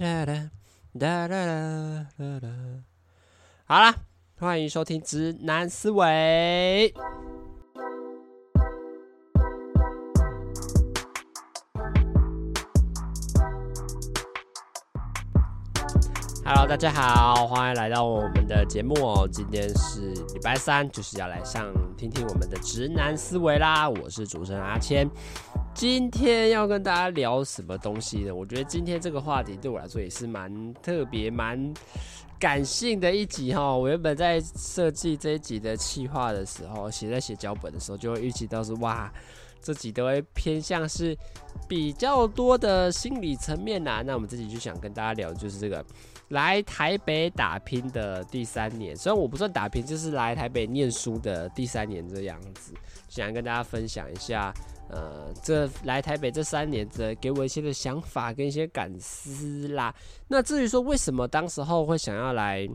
哒哒哒哒哒哒。好啦，欢迎收听《直男思维》。Hello，大家好，欢迎来到我们的节目哦。今天是礼拜三，就是要来上听听我们的直男思维啦。我是主持人阿谦，今天要跟大家聊什么东西呢？我觉得今天这个话题对我来说也是蛮特别、蛮感性的一集哈。我原本在设计这一集的企划的时候，写在写脚本的时候，就会预期到是，哇，这集都会偏向是比较多的心理层面呐。那我们这集就想跟大家聊，就是这个。来台北打拼的第三年，虽然我不算打拼，就是来台北念书的第三年这样子，想跟大家分享一下，呃，这来台北这三年这给我一些的想法跟一些感思啦。那至于说为什么当时候会想要来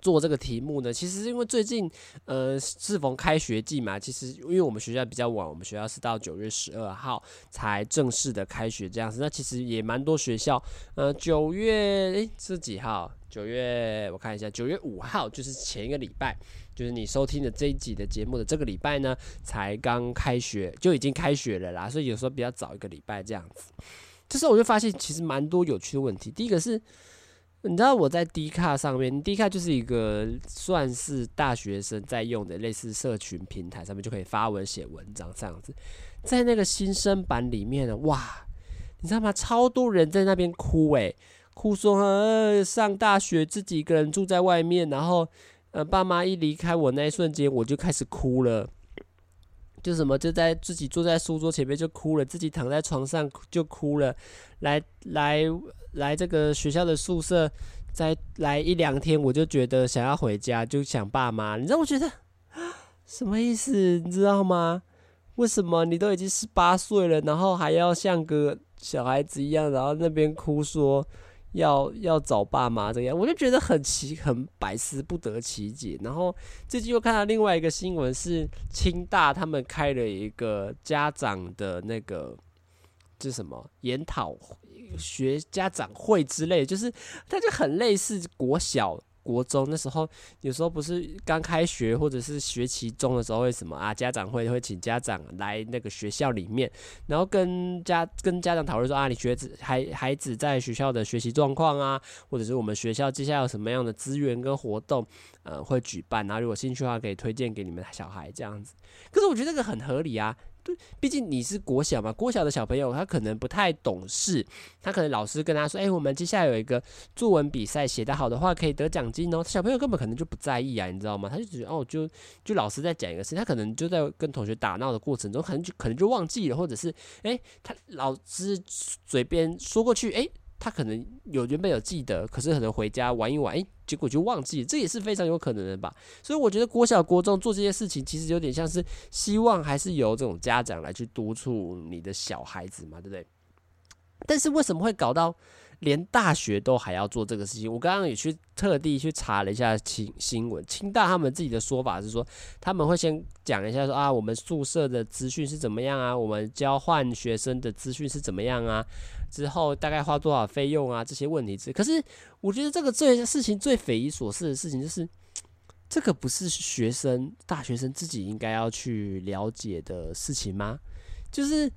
做这个题目呢？其实是因为最近，呃，适逢开学季嘛。其实因为我们学校比较晚，我们学校是到九月十二号才正式的开学这样子。那其实也蛮多学校，呃，九月诶是几号？九月我看一下，九月五号就是前一个礼拜，就是你收听的这一集的节目的这个礼拜呢，才刚开学就已经开学了啦。所以有时候比较早一个礼拜这样子。这时候我就发现其实蛮多有趣的问题。第一个是。你知道我在 D 卡上面，D 卡就是一个算是大学生在用的类似社群平台，上面就可以发文写文章这样子。在那个新生版里面呢，哇，你知道吗？超多人在那边哭诶，哭说呃上大学自己一个人住在外面，然后呃爸妈一离开我那一瞬间，我就开始哭了。就什么就在自己坐在书桌前面就哭了，自己躺在床上就哭了，来来来这个学校的宿舍再来一两天，我就觉得想要回家，就想爸妈。你知道我觉得 什么意思？你知道吗？为什么你都已经十八岁了，然后还要像个小孩子一样，然后那边哭说？要要找爸妈这样，我就觉得很奇很百思不得其解。然后最近又看到另外一个新闻，是清大他们开了一个家长的那个，这什么研讨学家长会之类，就是它就很类似国小。国中那时候，有时候不是刚开学或者是学期中的时候，会什么啊？家长会会请家长来那个学校里面，然后跟家跟家长讨论说啊，你学子孩孩子在学校的学习状况啊，或者是我们学校接下来有什么样的资源跟活动，呃，会举办，然后如果兴趣的话，可以推荐给你们小孩这样子。可是我觉得这个很合理啊。对，毕竟你是国小嘛，国小的小朋友他可能不太懂事，他可能老师跟他说：“哎，我们接下来有一个作文比赛，写得好的话可以得奖金哦。”小朋友根本可能就不在意啊，你知道吗？他就觉得哦，就就老师在讲一个事，他可能就在跟同学打闹的过程中，可能就可能就忘记了，或者是哎，他老师嘴边说过去，哎。他可能有原本有记得，可是可能回家玩一玩，诶，结果就忘记了，这也是非常有可能的吧。所以我觉得国小国中做这些事情，其实有点像是希望还是由这种家长来去督促你的小孩子嘛，对不对？但是为什么会搞到？连大学都还要做这个事情，我刚刚也去特地去查了一下新新闻，清大他们自己的说法是说，他们会先讲一下说啊，我们宿舍的资讯是怎么样啊，我们交换学生的资讯是怎么样啊，之后大概花多少费用啊，这些问题。可是我觉得这个最事情最匪夷所思的事情就是，这个不是学生大学生自己应该要去了解的事情吗？就是。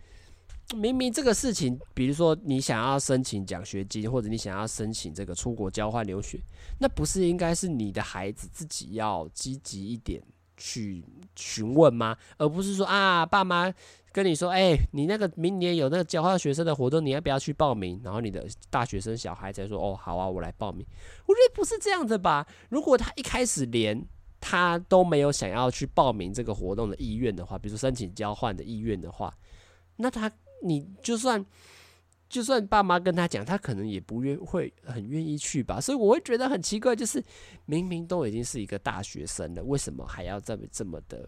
明明这个事情，比如说你想要申请奖学金，或者你想要申请这个出国交换留学，那不是应该是你的孩子自己要积极一点去询问吗？而不是说啊，爸妈跟你说，哎，你那个明年有那个交换学生的活动，你要不要去报名？然后你的大学生小孩才说，哦，好啊，我来报名。我觉得不是这样的吧？如果他一开始连他都没有想要去报名这个活动的意愿的话，比如说申请交换的意愿的话，那他。你就算就算爸妈跟他讲，他可能也不愿会很愿意去吧。所以我会觉得很奇怪，就是明明都已经是一个大学生了，为什么还要这么这么的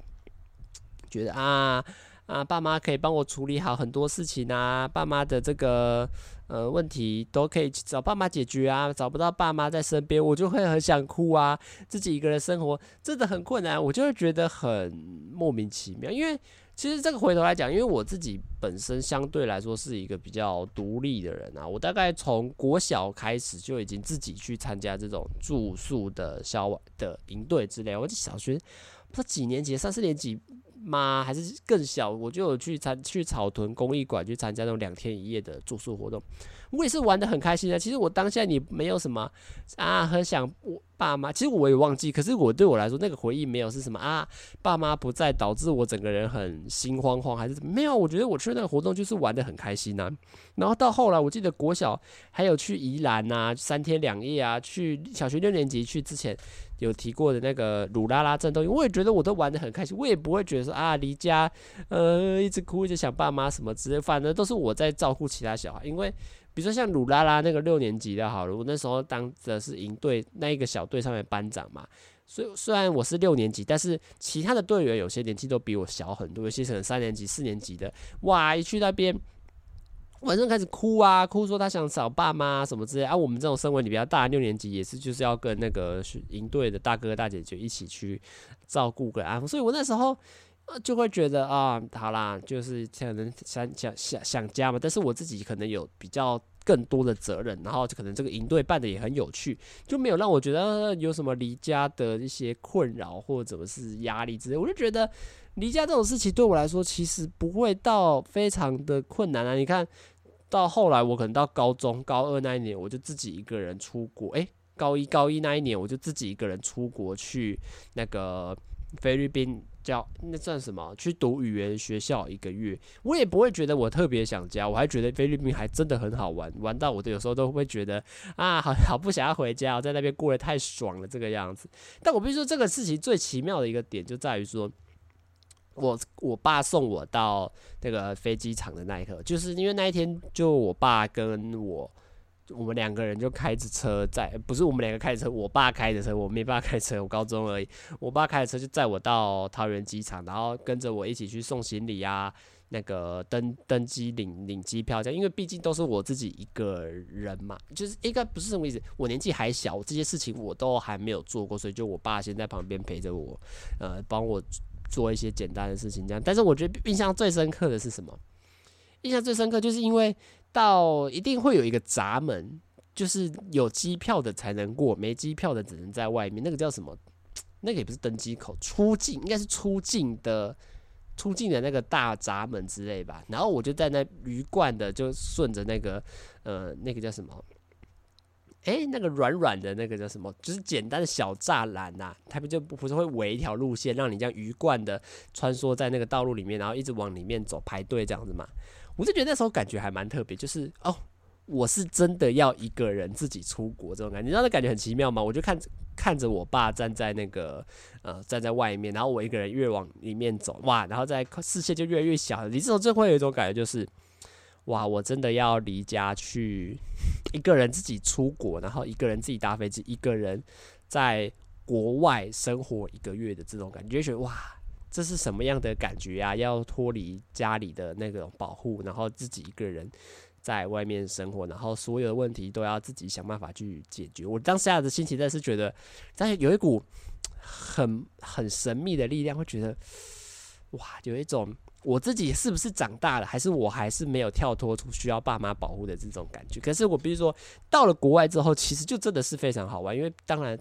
觉得啊啊，爸妈可以帮我处理好很多事情啊，爸妈的这个呃问题都可以找爸妈解决啊，找不到爸妈在身边，我就会很想哭啊，自己一个人生活真的很困难，我就会觉得很莫名其妙，因为。其实这个回头来讲，因为我自己本身相对来说是一个比较独立的人啊，我大概从国小开始就已经自己去参加这种住宿的小的营队之类。我小学不知道几年级，三四年级吗？还是更小？我就有去参去草屯公益馆去参加那种两天一夜的住宿活动。我也是玩得很开心的。其实我当下你没有什么啊，很想我爸妈。其实我也忘记，可是我对我来说那个回忆没有是什么啊，爸妈不在导致我整个人很心慌慌，还是没有？我觉得我去那个活动就是玩得很开心呐、啊。然后到后来，我记得国小还有去宜兰呐，三天两夜啊，去小学六年级去之前有提过的那个鲁拉拉战斗营，我也觉得我都玩得很开心，我也不会觉得说啊离家呃一直哭一直想爸妈什么之类，反正都是我在照顾其他小孩，因为。比如说像鲁拉拉那个六年级的，好了，我那时候当的是营队那一个小队上面班长嘛，所以虽然我是六年级，但是其他的队员有些年纪都比我小很多，有些可能三年级、四年级的，哇，一去那边晚上开始哭啊，哭说他想找爸妈什么之类啊。我们这种身为你比较大六年级，也是就是要跟那个营队的大哥哥大姐姐一起去照顾跟安抚，所以我那时候。就会觉得啊，好啦，就是可能想想想想家嘛，但是我自己可能有比较更多的责任，然后就可能这个营队办得也很有趣，就没有让我觉得有什么离家的一些困扰或者怎么是压力之类。我就觉得离家这种事情对我来说其实不会到非常的困难啊。你看到后来我可能到高中高二那一年，我就自己一个人出国，诶，高一高一那一年我就自己一个人出国去那个菲律宾。叫那算什么？去读语言学校一个月，我也不会觉得我特别想家，我还觉得菲律宾还真的很好玩，玩到我的有时候都会觉得啊，好好不想要回家，在那边过得太爽了这个样子。但我必须说，这个事情最奇妙的一个点就在于说，我我爸送我到那个飞机场的那一刻，就是因为那一天就我爸跟我。我们两个人就开着车载，不是我们两个开着车，我爸开着车，我没办法开车，我高中而已。我爸开着车就载我到桃园机场，然后跟着我一起去送行李啊，那个登登机领领机票这样。因为毕竟都是我自己一个人嘛，就是应该不是什么意思。我年纪还小，这些事情我都还没有做过，所以就我爸先在旁边陪着我，呃，帮我做一些简单的事情这样。但是我觉得印象最深刻的是什么？印象最深刻就是因为。到一定会有一个闸门，就是有机票的才能过，没机票的只能在外面。那个叫什么？那个也不是登机口，出境应该是出境的，出境的那个大闸门之类吧。然后我就在那鱼贯的，就顺着那个呃，那个叫什么？诶，那个软软的那个叫什么？就是简单的小栅栏呐，他们就不是会围一条路线，让你这样鱼贯的穿梭在那个道路里面，然后一直往里面走，排队这样子嘛。我就觉得那时候感觉还蛮特别，就是哦，我是真的要一个人自己出国这种感觉，你知道那感觉很奇妙吗？我就看着看着我爸站在那个呃站在外面，然后我一个人越往里面走，哇，然后在视线就越来越小。你这种就会有一种感觉，就是哇，我真的要离家去一个人自己出国，然后一个人自己搭飞机，一个人在国外生活一个月的这种感觉，就觉得哇。这是什么样的感觉啊？要脱离家里的那个保护，然后自己一个人在外面生活，然后所有的问题都要自己想办法去解决。我当下的心情，真是觉得，但是有一股很很神秘的力量，会觉得哇，有一种我自己是不是长大了，还是我还是没有跳脱出需要爸妈保护的这种感觉？可是我比如说到了国外之后，其实就真的是非常好玩，因为当然。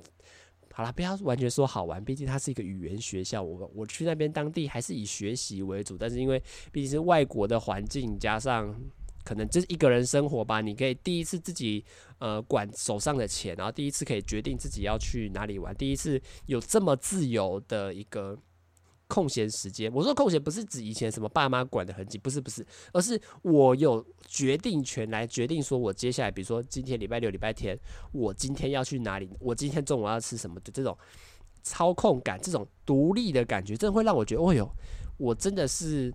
好了，不要完全说好玩，毕竟它是一个语言学校。我我去那边当地还是以学习为主，但是因为毕竟是外国的环境，加上可能就是一个人生活吧，你可以第一次自己呃管手上的钱，然后第一次可以决定自己要去哪里玩，第一次有这么自由的一个。空闲时间，我说空闲不是指以前什么爸妈管得很紧，不是不是，而是我有决定权来决定说，我接下来，比如说今天礼拜六、礼拜天，我今天要去哪里，我今天中午要吃什么的这种操控感，这种独立的感觉，真的会让我觉得，哦哟，我真的是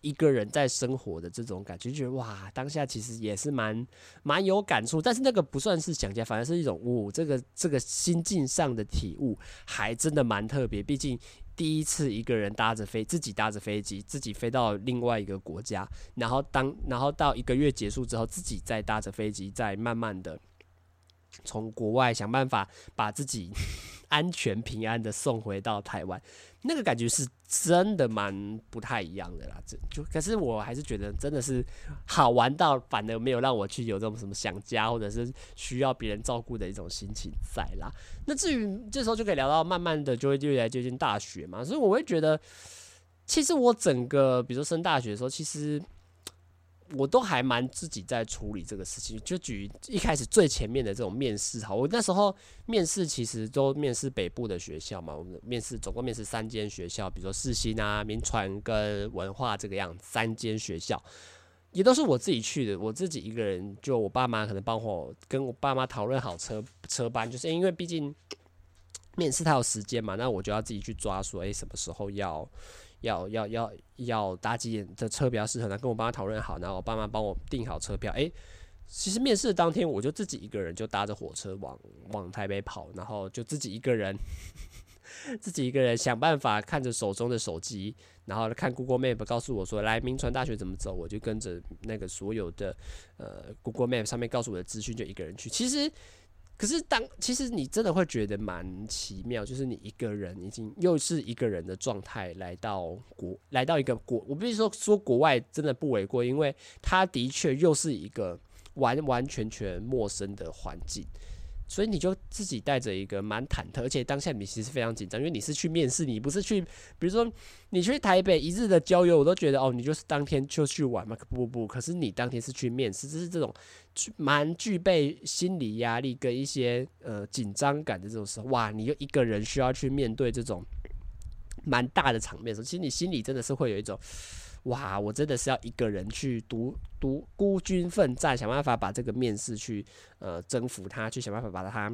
一个人在生活的这种感觉，觉得哇，当下其实也是蛮蛮有感触。但是那个不算是想家，反而是一种哦，这个这个心境上的体悟，还真的蛮特别。毕竟第一次一个人搭着飞，自己搭着飞机，自己飞到另外一个国家，然后当然后到一个月结束之后，自己再搭着飞机，再慢慢的从国外想办法把自己 安全平安的送回到台湾。那个感觉是真的蛮不太一样的啦，这就可是我还是觉得真的是好玩到反而没有让我去有这种什么想家或者是需要别人照顾的一种心情在啦。那至于这时候就可以聊到慢慢的就会越来接近大学嘛，所以我会觉得其实我整个比如说升大学的时候，其实。我都还蛮自己在处理这个事情，就举一开始最前面的这种面试哈，我那时候面试其实都面试北部的学校嘛，我们面试总共面试三间学校，比如说世新啊、民传跟文化这个样，三间学校也都是我自己去的，我自己一个人，就我爸妈可能帮我跟我爸妈讨论好车车班，就是因为毕竟面试他有时间嘛，那我就要自己去抓说，诶，什么时候要。要要要要搭几点的车比较适合呢？跟我爸妈讨论好，然后我爸妈帮我订好车票。诶、其实面试当天我就自己一个人就搭着火车往往台北跑，然后就自己一个人，自己一个人想办法看着手中的手机，然后看 Google Map 告诉我说，来明传大学怎么走，我就跟着那个所有的呃 Google Map 上面告诉我的资讯，就一个人去。其实。可是当其实你真的会觉得蛮奇妙，就是你一个人已经又是一个人的状态来到国，来到一个国，我必须说说国外真的不为过，因为它的确又是一个完完全全陌生的环境。所以你就自己带着一个蛮忐忑，而且当下你其实非常紧张，因为你是去面试，你不是去，比如说你去台北一日的郊游，我都觉得哦，你就是当天就去玩嘛。不不不，可是你当天是去面试，就是这种蛮具备心理压力跟一些呃紧张感的这种时候，哇，你就一个人需要去面对这种蛮大的场面的时候，其实你心里真的是会有一种。哇，我真的是要一个人去独独孤军奋战，想办法把这个面试去呃征服它，去想办法把它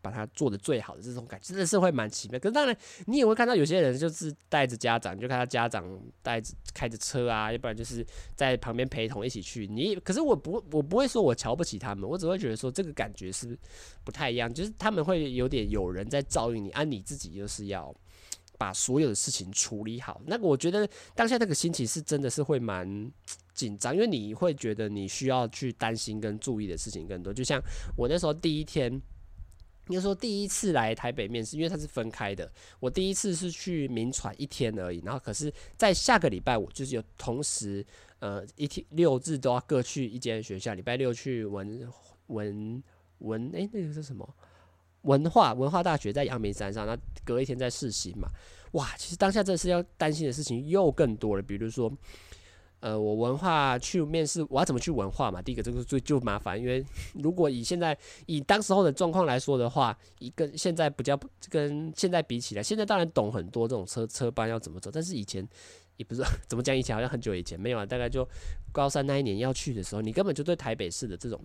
把它做得最好的这种感觉，真的是会蛮奇妙。可是当然，你也会看到有些人就是带着家长，就看他家长带着开着车啊，要不然就是在旁边陪同一起去。你可是我不我不会说我瞧不起他们，我只会觉得说这个感觉是不太一样，就是他们会有点有人在照应你，而、啊、你自己就是要。把所有的事情处理好，那我觉得当下那个心情是真的是会蛮紧张，因为你会觉得你需要去担心跟注意的事情更多。就像我那时候第一天，应该说第一次来台北面试，因为它是分开的，我第一次是去铭传一天而已，然后可是在下个礼拜我就是有同时呃一天六日都要各去一间学校，礼拜六去文文文哎，那个是什么？文化文化大学在阳明山上，那隔一天在世新嘛，哇，其实当下这是要担心的事情又更多了。比如说，呃，我文化去面试，我要怎么去文化嘛？第一个这个最就麻烦，因为 如果以现在以当时候的状况来说的话，一个现在比较跟现在比起来，现在当然懂很多这种车车班要怎么走，但是以前。也不是 怎么讲，以前好像很久以前没有啊，大概就高三那一年要去的时候，你根本就对台北市的这种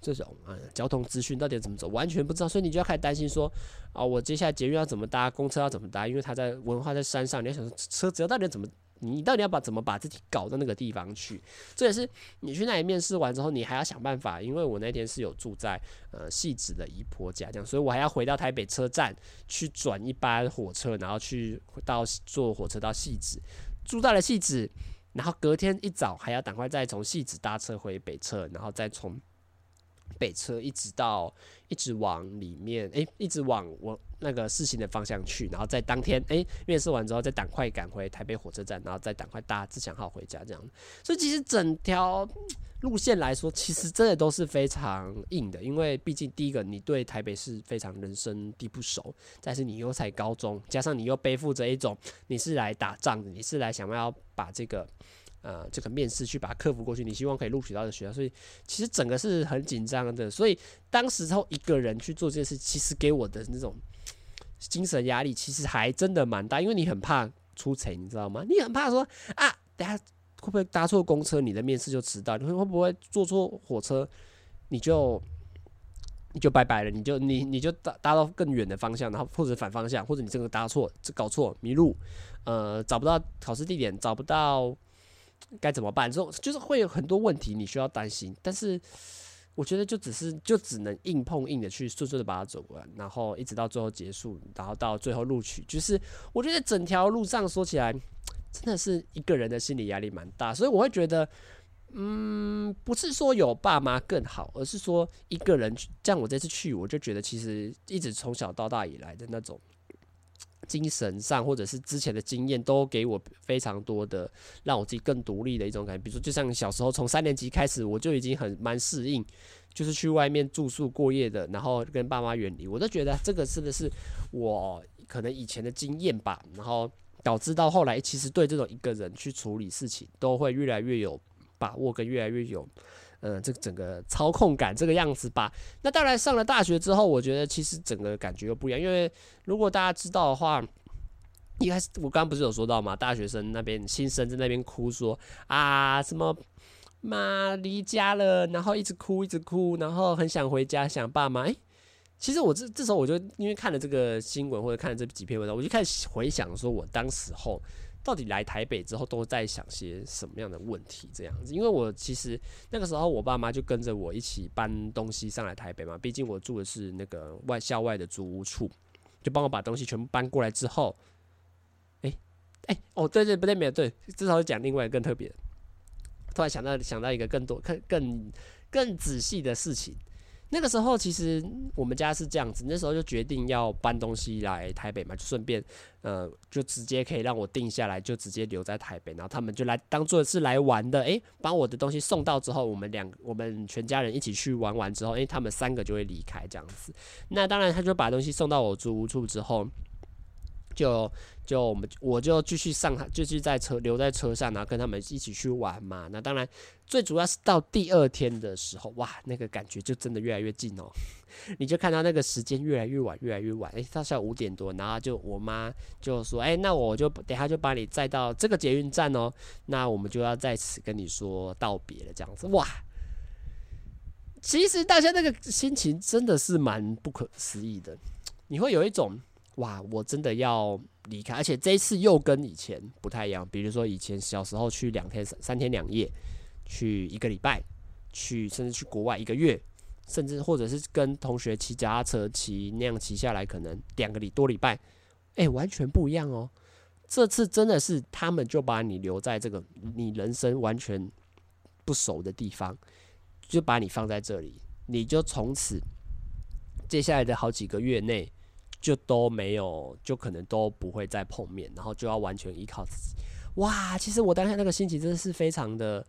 这种啊、交通资讯到底怎么走完全不知道，所以你就要开始担心说啊，我接下来捷运要怎么搭，公车要怎么搭，因为它在文化在山上，你要想车子要到底怎么，你到底要把怎么把自己搞到那个地方去？这也是你去那里面试完之后，你还要想办法，因为我那天是有住在呃戏子的姨婆家这样，所以我还要回到台北车站去转一班火车，然后去到坐火车到戏子。住到了戏子，然后隔天一早还要赶快再从戏子搭车回北车，然后再从北车一直到一直往里面，诶，一直往我那个事情的方向去，然后在当天诶面试完之后再赶快赶回台北火车站，然后再赶快搭自强号回家这样。所以其实整条。路线来说，其实真的都是非常硬的，因为毕竟第一个，你对台北市非常人生地不熟；再是你又才高中，加上你又背负着一种你是来打仗的，你是来想要把这个呃这个面试去把它克服过去，你希望可以录取到的学校，所以其实整个是很紧张的。所以当时候一个人去做这件事，其实给我的那种精神压力，其实还真的蛮大，因为你很怕出错，你知道吗？你很怕说啊，等下。会不会搭错公车，你的面试就迟到？你会会不会坐错火车，你就你就拜拜了？你就你你就搭搭到更远的方向，然后或者反方向，或者你这个搭错，搞错迷路，呃，找不到考试地点，找不到该怎么办？之后就是会有很多问题你需要担心，但是我觉得就只是就只能硬碰硬的去顺顺的把它走完，然后一直到最后结束，然后到最后录取。就是我觉得整条路上说起来，真的是一个人的心理压力蛮大，所以我会觉得。嗯，不是说有爸妈更好，而是说一个人像我这次去，我就觉得其实一直从小到大以来的那种精神上，或者是之前的经验，都给我非常多的让我自己更独立的一种感觉。比如说，就像小时候从三年级开始，我就已经很蛮适应，就是去外面住宿过夜的，然后跟爸妈远离，我都觉得这个是不是我可能以前的经验吧，然后导致到后来，其实对这种一个人去处理事情，都会越来越有。把握跟越来越有，呃，这整个操控感这个样子吧。那当然上了大学之后，我觉得其实整个感觉又不一样。因为如果大家知道的话，一开始我刚刚不是有说到嘛，大学生那边新生在那边哭说啊什么妈离家了，然后一直哭一直哭，然后很想回家想爸妈。其实我这这时候我就因为看了这个新闻或者看了这几篇文章，我就开始回想说我当时候。到底来台北之后都在想些什么样的问题？这样子，因为我其实那个时候我爸妈就跟着我一起搬东西上来台北嘛，毕竟我住的是那个外校外的租屋处，就帮我把东西全部搬过来之后，哎、哎、哦对对不对没有对，至少讲另外一个更特别，突然想到想到一个更多更更更仔细的事情。那个时候其实我们家是这样子，那时候就决定要搬东西来台北嘛，就顺便，呃，就直接可以让我定下来，就直接留在台北，然后他们就来当做是来玩的，诶，把我的东西送到之后，我们两我们全家人一起去玩完之后，诶，他们三个就会离开这样子。那当然，他就把东西送到我租屋处之后。就就我们我就继续上，继续在车留在车上，然后跟他们一起去玩嘛。那当然，最主要是到第二天的时候，哇，那个感觉就真的越来越近哦。你就看到那个时间越来越晚，越来越晚，诶、欸，到下午五点多，然后就我妈就说，诶、那我就等下就把你载到这个捷运站哦。那我们就要在此跟你说道别了，这样子，哇。其实大家那个心情真的是蛮不可思议的，你会有一种。哇，我真的要离开，而且这一次又跟以前不太一样。比如说以前小时候去两天三天两夜，去一个礼拜，去甚至去国外一个月，甚至或者是跟同学骑脚踏车骑那样骑下来，可能两个礼多礼拜，哎，完全不一样哦。这次真的是他们就把你留在这个你人生完全不熟的地方，就把你放在这里，你就从此接下来的好几个月内。就都没有，就可能都不会再碰面，然后就要完全依靠自己。哇，其实我当下那个心情真的是非常的，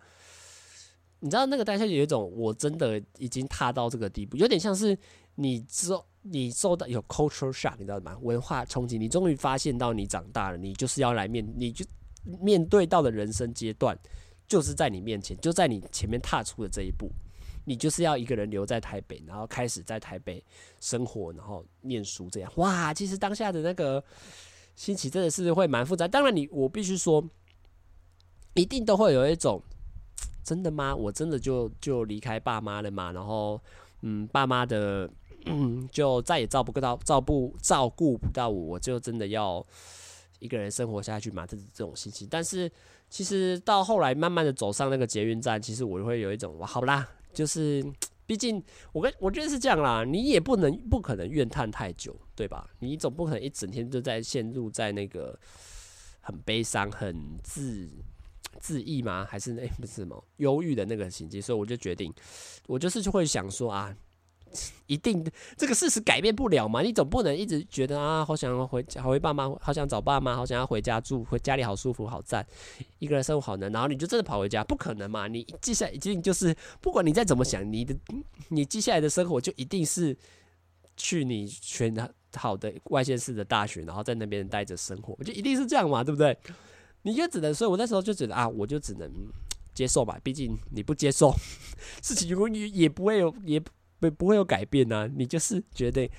你知道那个当下有一种我真的已经踏到这个地步，有点像是你受你受到有 culture shock，你知道吗？文化冲击，你终于发现到你长大了，你就是要来面，你就面对到的人生阶段，就是在你面前，就在你前面踏出的这一步。你就是要一个人留在台北，然后开始在台北生活，然后念书，这样哇！其实当下的那个心情真的是会蛮复杂。当然你，我必须说，一定都会有一种真的吗？我真的就就离开爸妈了嘛？然后，嗯，爸妈的，就再也照顾不到、照顾照顾不到我，我就真的要一个人生活下去嘛？这这种心情。但是，其实到后来慢慢的走上那个捷运站，其实我就会有一种哇，好啦。就是，毕竟我跟我觉得是这样啦，你也不能不可能怨叹太久，对吧？你总不可能一整天都在陷入在那个很悲伤、很自自抑吗？还是那、不是什么忧郁的那个情绪？所以我就决定，我就是就会想说啊。一定这个事实改变不了嘛？你总不能一直觉得啊，好想要回家，好回爸妈，好想找爸妈，好想要回家住，回家里好舒服，好赞，一个人生活好难。然后你就真的跑回家，不可能嘛？你接下来一定就是，不管你再怎么想，你的你接下来的生活就一定是去你选好的外县市的大学，然后在那边待着生活，就一定是这样嘛？对不对？你就只能，所以我那时候就觉得啊，我就只能接受吧。毕竟你不接受，事情永远也不会有也。不不会有改变呢、你就是决定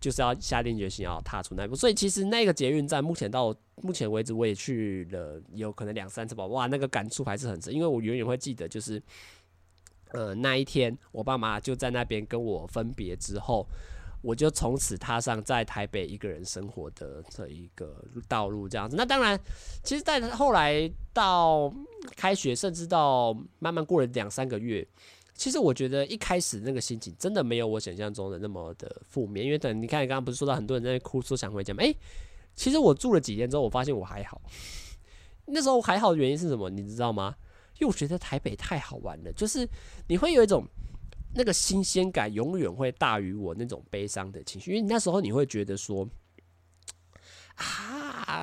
就是要下定决心要踏出那一步。所以其实那个捷运站，目前到目前为止，我也去了有可能两三次吧。哇，那个感触还是很深，因为我永远会记得，就是呃那一天我爸妈就在那边跟我分别之后，我就从此踏上在台北一个人生活的这一个道路，这样子。那当然，其实，在后来到开学，甚至到慢慢过了两三个月，其实我觉得一开始那个心情真的没有我想象中的那么的负面。因为等你看，你刚刚不是说到很多人在哭，说想回家吗？诶，其实我住了几天之后，我发现我还好。那时候还好的原因是什么？你知道吗？因为我觉得台北太好玩了，就是你会有一种。那个新鲜感永远会大于我那种悲伤的情绪，因为那时候你会觉得说，啊，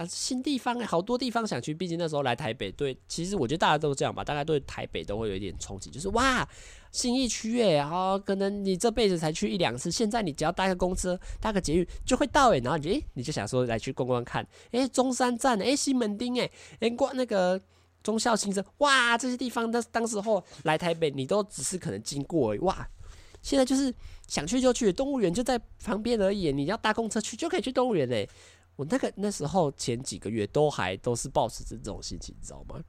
新地方，好多地方想去。毕竟那时候来台北，对，其实我觉得大家都这样吧，大概对台北都会有一点憧憬，就是哇，新义区哎，然后可能你这辈子才去一两次，现在你只要搭个公车、搭个捷运就会到哎，然后你诶，你就想说来去逛逛看，诶，中山站诶，西门町哎，诶，逛那个。忠孝新生，哇，这些地方，当当时候来台北，你都只是可能经过而已，哇，现在就是想去就去，动物园就在旁边而已，你要搭公车去就可以去动物园嘞。我那个那时候前几个月都还都是抱持着这种心情，你知道吗？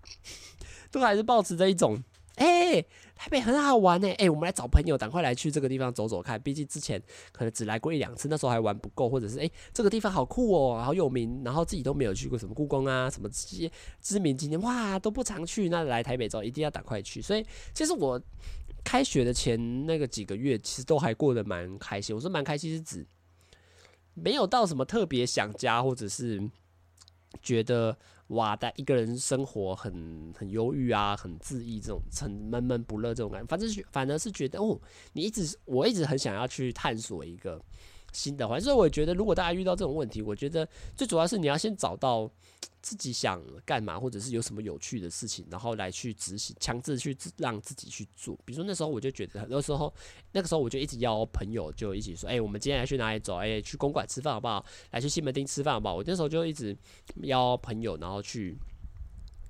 都还是抱持着一种。哎、台北很好玩呢！哎、我们来找朋友，赶快来去这个地方走走看。毕竟之前可能只来过一两次，那时候还玩不够，或者是哎、这个地方好酷哦，好有名，然后自己都没有去过，什么故宫啊，什么这些知名景点，哇，都不常去。那来台北之后一定要赶快去。所以，其实我开学的前那个几个月，其实都还过得蛮开心。我说蛮开心是指没有到什么特别想家，或者是觉得。哇，但一个人生活很很忧郁啊，很自意，这种很闷闷不乐这种感觉，反正反而是觉得哦，你一直我一直很想要去探索一个新的环境，所以我觉得如果大家遇到这种问题，我觉得最主要是你要先找到。自己想干嘛，或者是有什么有趣的事情，然后来去执行，强制去让自己去做。比如说那时候我就觉得，很多时候那个时候我就一直邀朋友，就一起说，哎、我们今天来去哪里走？哎、去公馆吃饭好不好？来去西门町吃饭好不好？我那时候就一直邀朋友，然后去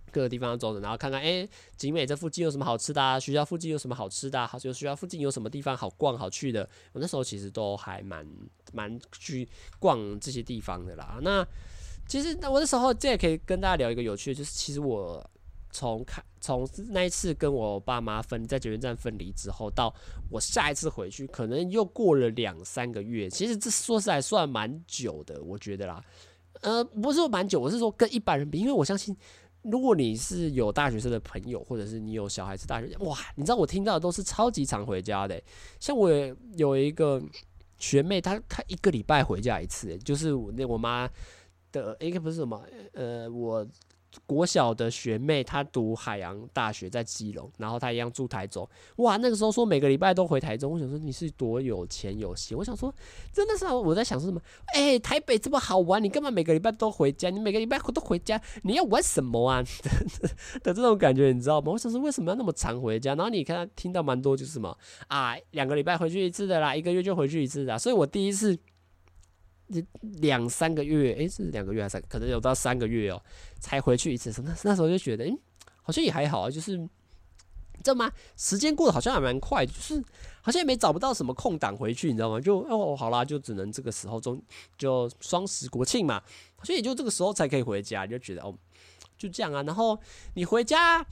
各个地方走走，然后看看，哎、景美这附近有什么好吃的啊？学校附近有什么好吃的啊？好，就学校附近有什么地方好逛好去的？我那时候其实都还蛮蛮去逛这些地方的啦。那其实那我那时候这也可以跟大家聊一个有趣的，就是其实我从开从那一次跟我爸妈分在捷运站分离之后，到我下一次回去，可能又过了两三个月。其实这说实在算蛮久的，我觉得啦。呃，不是说蛮久，我是说跟一般人比，因为我相信，如果你是有大学生的朋友，或者是你有小孩子大学生，哇，你知道我听到的都是超级常回家的。像我有一个学妹，她她一个礼拜回家一次，就是我那我妈。的应该不是什么，呃，我国小的学妹，她读海洋大学在基隆，然后她一样住台中。哇，那个时候说每个礼拜都回台中，我想说你是多有钱有闲。我想说，真的是我在想说什么？哎、台北这么好玩，你干嘛每个礼拜都回家？你每个礼拜都回家，你要玩什么啊？的这种感觉，你知道吗？我想说为什么要那么常回家？然后你看听到蛮多就是什么啊，两个礼拜回去一次的啦，一个月就回去一次的。所以我第一次。两三个月，诶、是两个月还是？可能有到三个月哦、才回去一次。那那时候就觉得，诶、好像也还好啊，就是，知道吗？时间过得好像还蛮快，就是好像也没找不到什么空档回去，你知道吗？就哦，好啦，就只能这个时候中，就双十国庆嘛，好像也就这个时候才可以回家，就觉得哦，就这样啊。然后你回家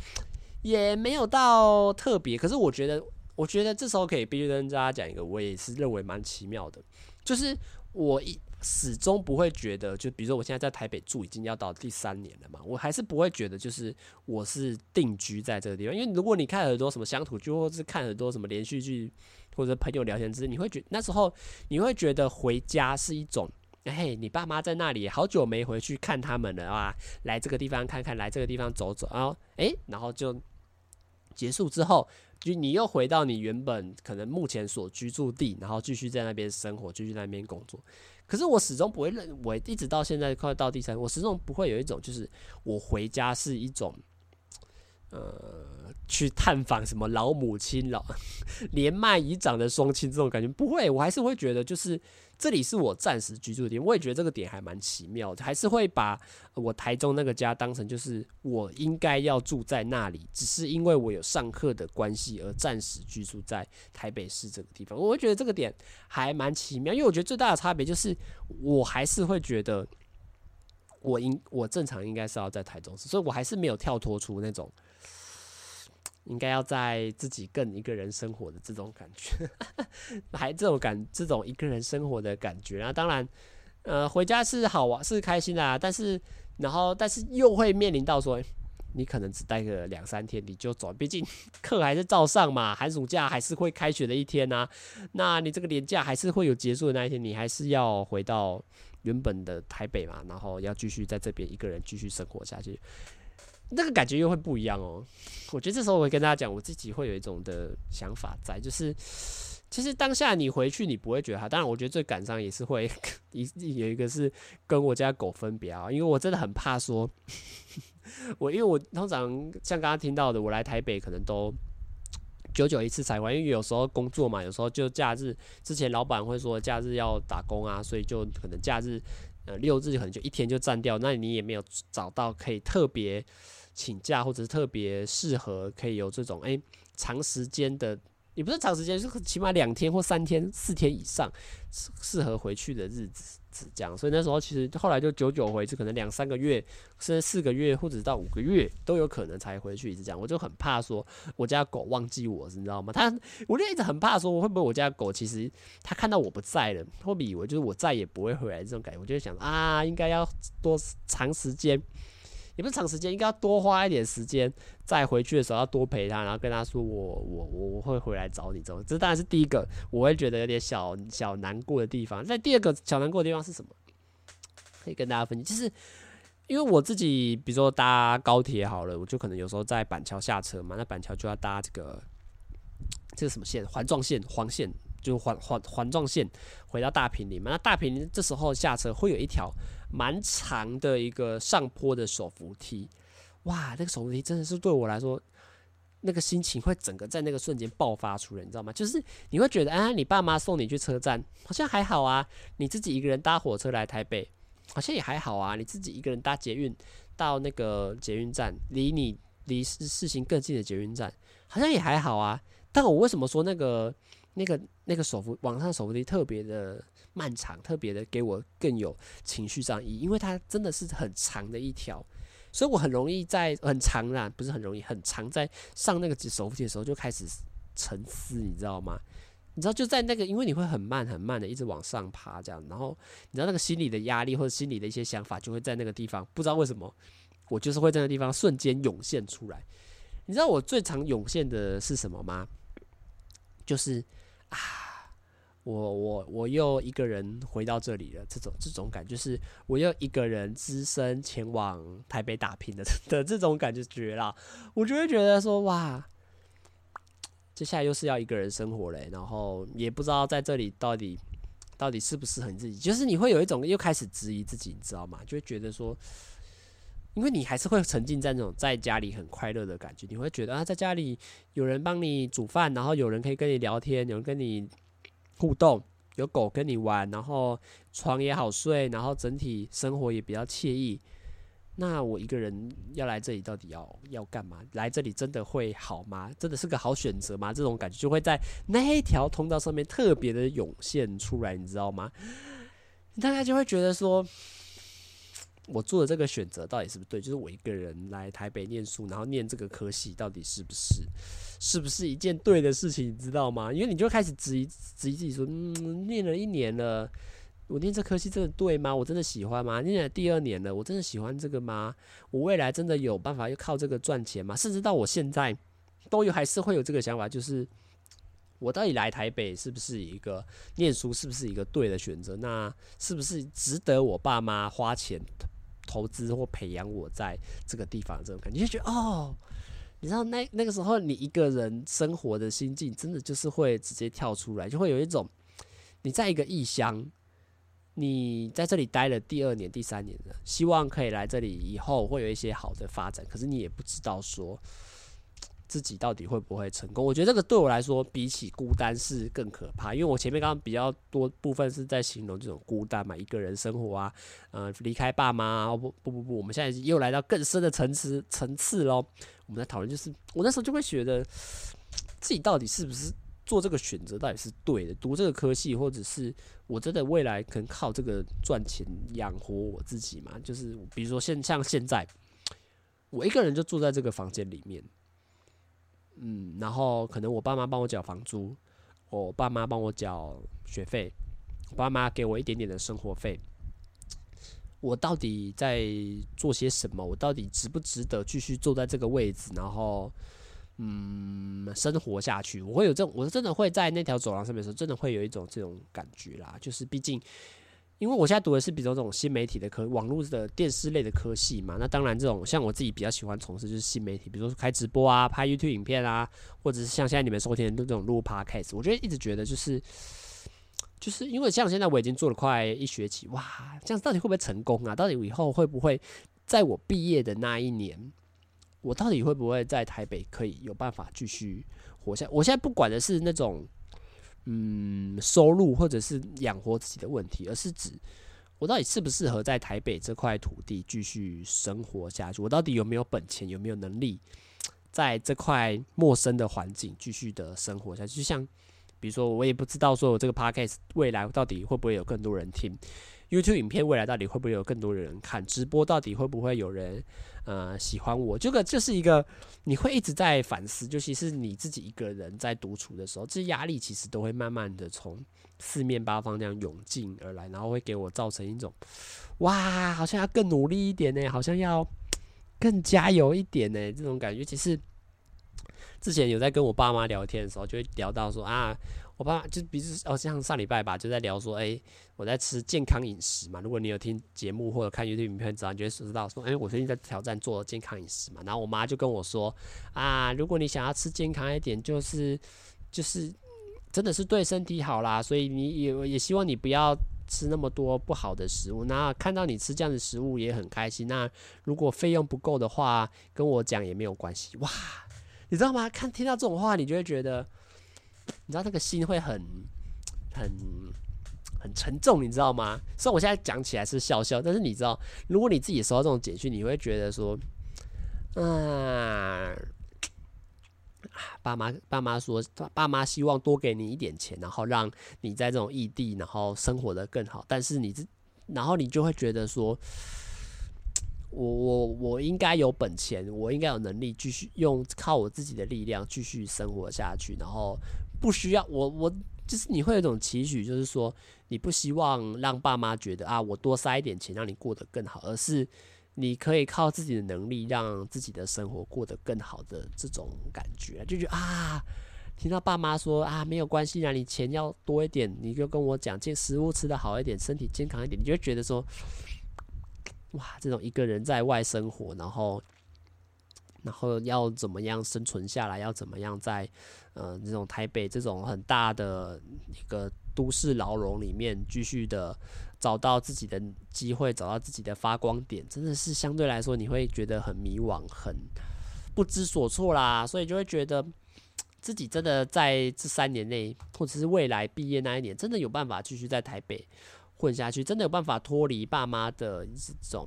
也没有到特别，可是我觉得，我觉得这时候可以必须跟大家讲一个，我也是认为蛮奇妙的，就是我一。始终不会觉得，就比如说我现在在台北住，已经要到第三年了嘛，我还是不会觉得就是我是定居在这个地方。因为如果你看很多什么乡土剧，或是看很多什么连续剧，或者朋友聊天之，你会觉那时候你会觉得回家是一种，嘿，你爸妈在那里，好久没回去看他们了啊，来这个地方看看，来这个地方走走，然后诶，然后就结束之后，就你又回到你原本可能目前所居住地，然后继续在那边生活，继续在那边工作。可是我始终不会认，为一直到现在快到第三，我始终不会有一种就是我回家是一种，呃，去探访什么老母亲、老 年迈已长的双亲这种感觉，不会，我还是会觉得就是。这里是我暂时居住的点，我也觉得这个点还蛮奇妙的，还是会把我台中那个家当成就是我应该要住在那里，只是因为我有上课的关系而暂时居住在台北市这个地方。我会觉得这个点还蛮奇妙，因为我觉得最大的差别就是我还是会觉得我应我正常应该是要在台中市，所以我还是没有跳脱出那种应该要在自己更一个人生活的这种感觉，还这种感这种一个人生活的感觉啊，当然，呃，回家是好玩是开心的啊，但是然后但是又会面临到说，你可能只待个两三天你就走，毕竟 课还是照上嘛，寒暑假还是会开学的一天呐，那你这个年假还是会有结束的那一天，你还是要回到原本的台北嘛，然后要继续在这边一个人继续生活下去。那个感觉又会不一样哦。我觉得这时候我会跟大家讲，我自己会有一种的想法在，就是其实当下你回去你不会觉得哈，当然我觉得最感伤也是会 一有一个是跟我家狗分别啊，因为我真的很怕说，我因为我通常像刚刚听到的，我来台北可能都久久一次才回，因为有时候工作嘛，有时候就假日之前老板会说假日要打工啊，所以就可能假日呃六日可能就一天就占掉，那你也没有找到可以特别。请假或者是特别适合可以有这种诶、长时间的，也不是长时间，就是起码两天或三天、四天以上适合回去的日子，这样。所以那时候其实后来就久久回去，可能两三个月，甚至四个月或者到五个月都有可能才回去一次。这样我就很怕说我家狗忘记我，你知道吗？它我就一直很怕说会不会我家狗其实它看到我不在了，会不会以为就是我再也不会回来这种感觉。我就想啊，应该要多长时间。也不是长时间，应该要多花一点时间，再回去的时候要多陪他，然后跟他说我我我会回来找你。这种这当然是第一个，我会觉得有点小小难过的地方。那第二个小难过的地方是什么？可以跟大家分享，就是因为我自己，比如说搭高铁好了，我就可能有时候在板桥下车嘛，那板桥就要搭这个这个什么线？环状线、黄线。就环环环状线回到大坪林嘛，那大坪林这时候下车会有一条蛮长的一个上坡的手扶梯，哇，那个手扶梯真的是对我来说，那个心情会整个在那个瞬间爆发出来，你知道吗？就是你会觉得，啊，你爸妈送你去车站好像还好啊，你自己一个人搭火车来台北好像也还好啊，你自己一个人搭捷运到那个捷运站，离你离市市心更近的捷运站好像也还好啊，但我为什么说那个？那个那个手扶往上手扶梯特别的漫长，特别的给我更有情绪上意义，因为它真的是很长的一条，所以我很容易在很长啦，不是很容易，很长在上那个手扶梯的时候就开始沉思，你知道吗？你知道就在那个，因为你会很慢很慢的一直往上爬这样，然后你知道那个心理的压力或者心理的一些想法就会在那个地方，不知道为什么我就是会在那个地方瞬间涌现出来。你知道我最常涌现的是什么吗？就是。啊，我我我又一个人回到这里了，这种这种感觉，是我又一个人只身前往台北打拼的 的这种感觉绝了，我就会觉得说哇，接下来又是要一个人生活嘞，然后也不知道在这里到底到底适不适合自己，就是你会有一种又开始质疑自己，你知道吗？就会觉得说。因为你还是会沉浸在那种在家里很快乐的感觉，你会觉得啊，在家里有人帮你煮饭，然后有人可以跟你聊天，有人跟你互动，有狗跟你玩，然后床也好睡，然后整体生活也比较惬意。那我一个人要来这里，到底要要干嘛？来这里真的会好吗？真的是个好选择吗？这种感觉就会在那一条通道上面特别的涌现出来，你知道吗？大家就会觉得说。我做的这个选择到底是不是对？就是我一个人来台北念书，然后念这个科系，到底是不是，是不是一件对的事情？你知道吗？因为你就开始质疑质疑自己说，嗯，念了一年了，我念这科系真的对吗？我真的喜欢吗？念了第二年了，我真的喜欢这个吗？我未来真的有办法要靠这个赚钱吗？甚至到我现在都有，还是会有这个想法，就是我到底来台北是不是一个念书，是不是一个对的选择？那是不是值得我爸妈花钱？投资或培养我在这个地方这种感觉，就觉得哦，你知道那那个时候你一个人生活的心境，真的就是会直接跳出来，就会有一种你在一个异乡，你在这里待了第二年、第三年了，希望可以来这里以后会有一些好的发展，可是你也不知道说。自己到底会不会成功？我觉得这个对我来说，比起孤单是更可怕。因为我前面刚刚比较多部分是在形容这种孤单嘛，一个人生活啊，呃，离开爸妈啊。不不不不，我们现在又来到更深的层次层次喽。我们在讨论，就是我那时候就会觉得，自己到底是不是做这个选择，到底是对的？读这个科系，或者是我真的未来可能靠这个赚钱养活我自己嘛？就是比如说现像现在，我一个人就住在这个房间里面。嗯，然后可能我爸妈帮我缴房租，我爸妈帮我缴学费，我爸妈给我一点点的生活费。我到底在做些什么？我到底值不值得继续坐在这个位置？然后，嗯，生活下去？我会有这种，我真的会在那条走廊上面的时候，真的会有一种这种感觉啦。就是毕竟，因为我现在读的是比较这种新媒体的科，网络的电视类的科系嘛。那当然，这种像我自己比较喜欢从事就是新媒体，比如说开直播啊、拍 YouTube 影片啊，或者是像现在你们收听的这种录 Podcast，我觉得一直觉得就是。就是因为像现在我已经做了快一学期，哇，这样到底会不会成功啊？到底以后会不会在我毕业的那一年，我到底会不会在台北可以有办法继续活下？我现在不管的是那种嗯收入或者是养活自己的问题，而是指我到底适不适合在台北这块土地继续生活下去？我到底有没有本钱，有没有能力在这块陌生的环境继续的生活下去？就像。比如说，我也不知道说我这个 podcast 未来到底会不会有更多人听，YouTube 影片未来到底会不会有更多人看，直播到底会不会有人呃喜欢我？这个就是一个你会一直在反思，尤其是你自己一个人在独处的时候，这些压力其实都会慢慢的从四面八方这样涌进而来，然后会给我造成一种哇，好像要更努力一点呢，好像要更加油一点呢，这种感觉其实。之前有在跟我爸妈聊天的时候，就会聊到说啊，我爸就比如哦，像上礼拜吧，就在聊说，哎、我在吃健康饮食嘛。如果你有听节目或者看 YouTube 影片，知道你就会知道说，哎、我最近在挑战做健康饮食嘛。然后我妈就跟我说啊，如果你想要吃健康一点，就是就是真的是对身体好啦，所以你也也希望你不要吃那么多不好的食物。那看到你吃这样的食物也很开心。那如果费用不够的话，跟我讲也没有关系。哇！你知道吗？看听到这种话，你就会觉得，你知道那个心会很、很、很沉重，你知道吗？虽然我现在讲起来是笑笑，但是你知道，如果你自己收到这种简讯，你会觉得说，啊，爸妈爸妈说，爸妈希望多给你一点钱，然后让你在这种异地，然后生活得更好。但是你这，然后你就会觉得说。我我我应该有本钱，我应该有能力继续用靠我自己的力量继续生活下去，然后不需要我我就是你会有一种期许，就是说你不希望让爸妈觉得啊，我多塞一点钱让你过得更好，而是你可以靠自己的能力让自己的生活过得更好的这种感觉，就觉得啊，听到爸妈说啊没有关系啊，你钱要多一点，你就跟我讲，这食物吃得好一点，身体健康一点，你就觉得说。哇，这种一个人在外生活，然后，然后要怎么样生存下来？要怎么样在呃这种台北这种很大的一个都市牢笼里面，继续的找到自己的机会，找到自己的发光点，真的是相对来说你会觉得很迷惘，很不知所措啦。所以就会觉得自己真的在这三年内，或者是未来毕业那一年，真的有办法继续在台北。混下去，真的有办法脱离爸妈的这种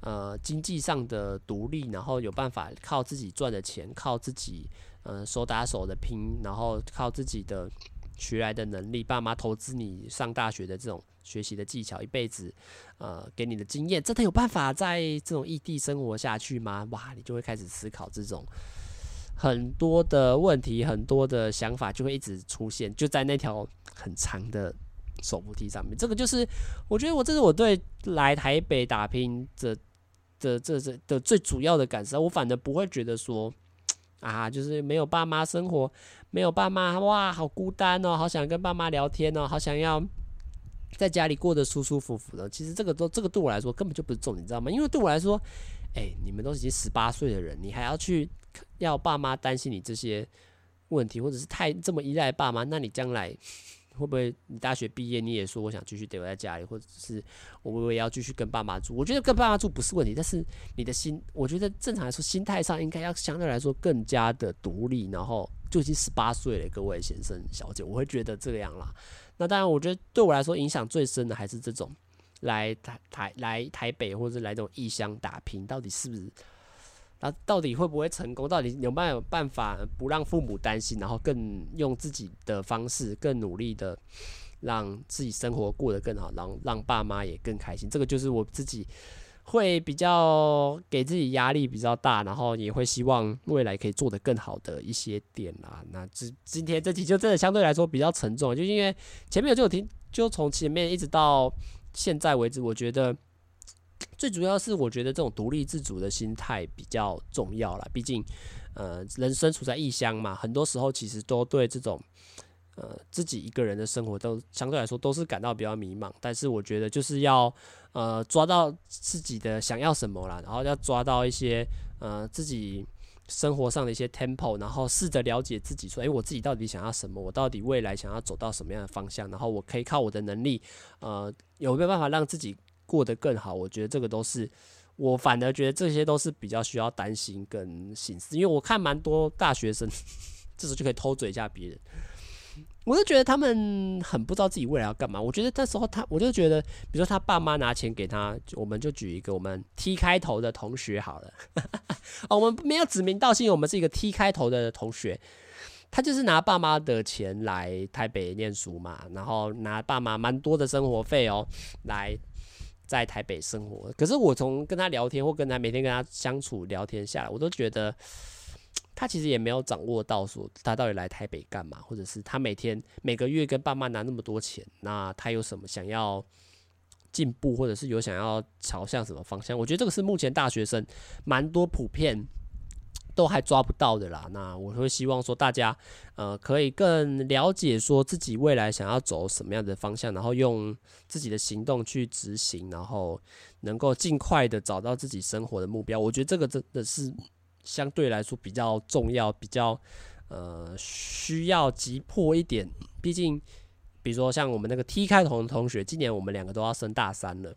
呃经济上的独立，然后有办法靠自己赚的钱，靠自己呃手打手的拼，然后靠自己的学来的能力，爸妈投资你上大学的这种学习的技巧，一辈子呃给你的经验，真的有办法在这种异地生活下去吗？哇，你就会开始思考这种很多的问题，很多的想法就会一直出现，就在那条很长的。手扶梯上面，这个就是我觉得我这是我对来台北打拼的的这这的最主要的感受。我反而不会觉得说啊，就是没有爸妈生活，没有爸妈哇，好孤单哦，好想跟爸妈聊天哦，好想要在家里过得舒舒服服的。其实这个都这个对我来说根本就不是重点，你知道吗？因为对我来说，哎，你们都已经十八岁的人，你还要去要爸妈担心你这些问题，或者是太这么依赖爸妈，那你将来。会不会你大学毕业你也说我想继续留在家里，或者是我会不会要继续跟爸妈住？我觉得跟爸妈住不是问题，但是你的心，我觉得正常来说心态上应该要相对来说更加的独立。然后就已经十八岁了，各位先生小姐，我会觉得这样啦。那当然，我觉得对我来说影响最深的还是这种来台台来台北或者来这种异乡打拼，到底是不是？那到底会不会成功？到底有没有办法不让父母担心，然后更用自己的方式，更努力的让自己生活过得更好，然后让爸妈也更开心？这个就是我自己会比较给自己压力比较大，然后也会希望未来可以做得更好的一些点啦。那今今天这集就真的相对来说比较沉重，就因为前面有就有听，就从前面一直到现在为止，我觉得最主要是我觉得这种独立自主的心态比较重要啦。毕竟，呃，人生处在异乡嘛，很多时候其实都对这种。呃，自己一个人的生活都相对来说都是感到比较迷茫，但是我觉得就是要呃抓到自己的想要什么啦，然后要抓到一些呃自己生活上的一些 tempo，然后试着了解自己说，诶，我自己到底想要什么？我到底未来想要走到什么样的方向？然后我可以靠我的能力，呃，有没有办法让自己过得更好？我觉得这个都是我反而觉得这些都是比较需要担心跟心思，因为我看蛮多大学生，这时候就可以偷嘴一下别人。我就觉得他们很不知道自己未来要干嘛。我觉得那时候他，我就觉得，比如说他爸妈拿钱给他，我们就举一个我们 T 开头的同学好了。哦，我们没有指名道姓，我们是一个 T 开头的同学。他就是拿爸妈的钱来台北念书嘛，然后拿爸妈蛮多的生活费哦，来在台北生活。可是我从跟他聊天或跟他每天跟他相处聊天下来，我都觉得。他其实也没有掌握到说他到底来台北干嘛，或者是他每天每个月跟爸妈拿那么多钱，那他有什么想要进步，或者是有想要朝向什么方向？我觉得这个是目前大学生蛮多普遍都还抓不到的啦。那我会希望说大家呃可以更了解说自己未来想要走什么样的方向，然后用自己的行动去执行，然后能够尽快的找到自己生活的目标。我觉得这个真的是。相对来说比较重要，比较呃需要急迫一点。毕竟，比如说像我们那个 T 开头的同学，今年我们两个都要升大三了，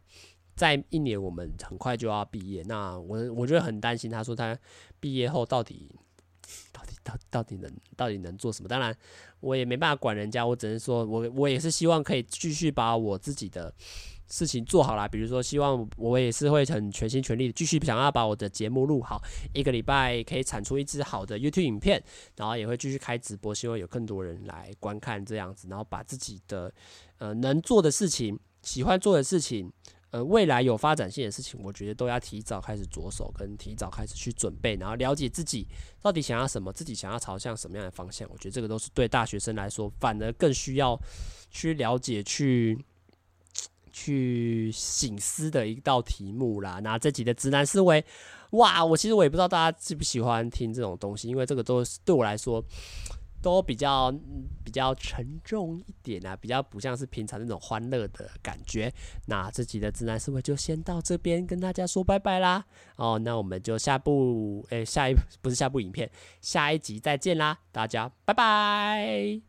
在一年我们很快就要毕业。那我我觉得很担心，他说他毕业后到底到底到到底能到底能做什么？当然，我也没办法管人家，我只能说我我也是希望可以继续把我自己的。事情做好了，比如说，希望我也是会很全心全力的继续想要把我的节目录好，一个礼拜可以产出一支好的 YouTube 影片，然后也会继续开直播，希望有更多人来观看这样子，然后把自己的呃能做的事情、喜欢做的事情、呃未来有发展性的事情，我觉得都要提早开始着手，跟提早开始去准备，然后了解自己到底想要什么，自己想要朝向什么样的方向，我觉得这个都是对大学生来说，反而更需要去了解去。去醒思的一道题目啦。那这集的直男思维，哇，我其实我也不知道大家喜不喜欢听这种东西，因为这个都是对我来说都比较比较沉重一点啊，比较不像是平常那种欢乐的感觉。那这集的直男思维就先到这边跟大家说拜拜啦。哦，那我们就下部诶、下一不是下部影片，下一集再见啦，大家拜拜。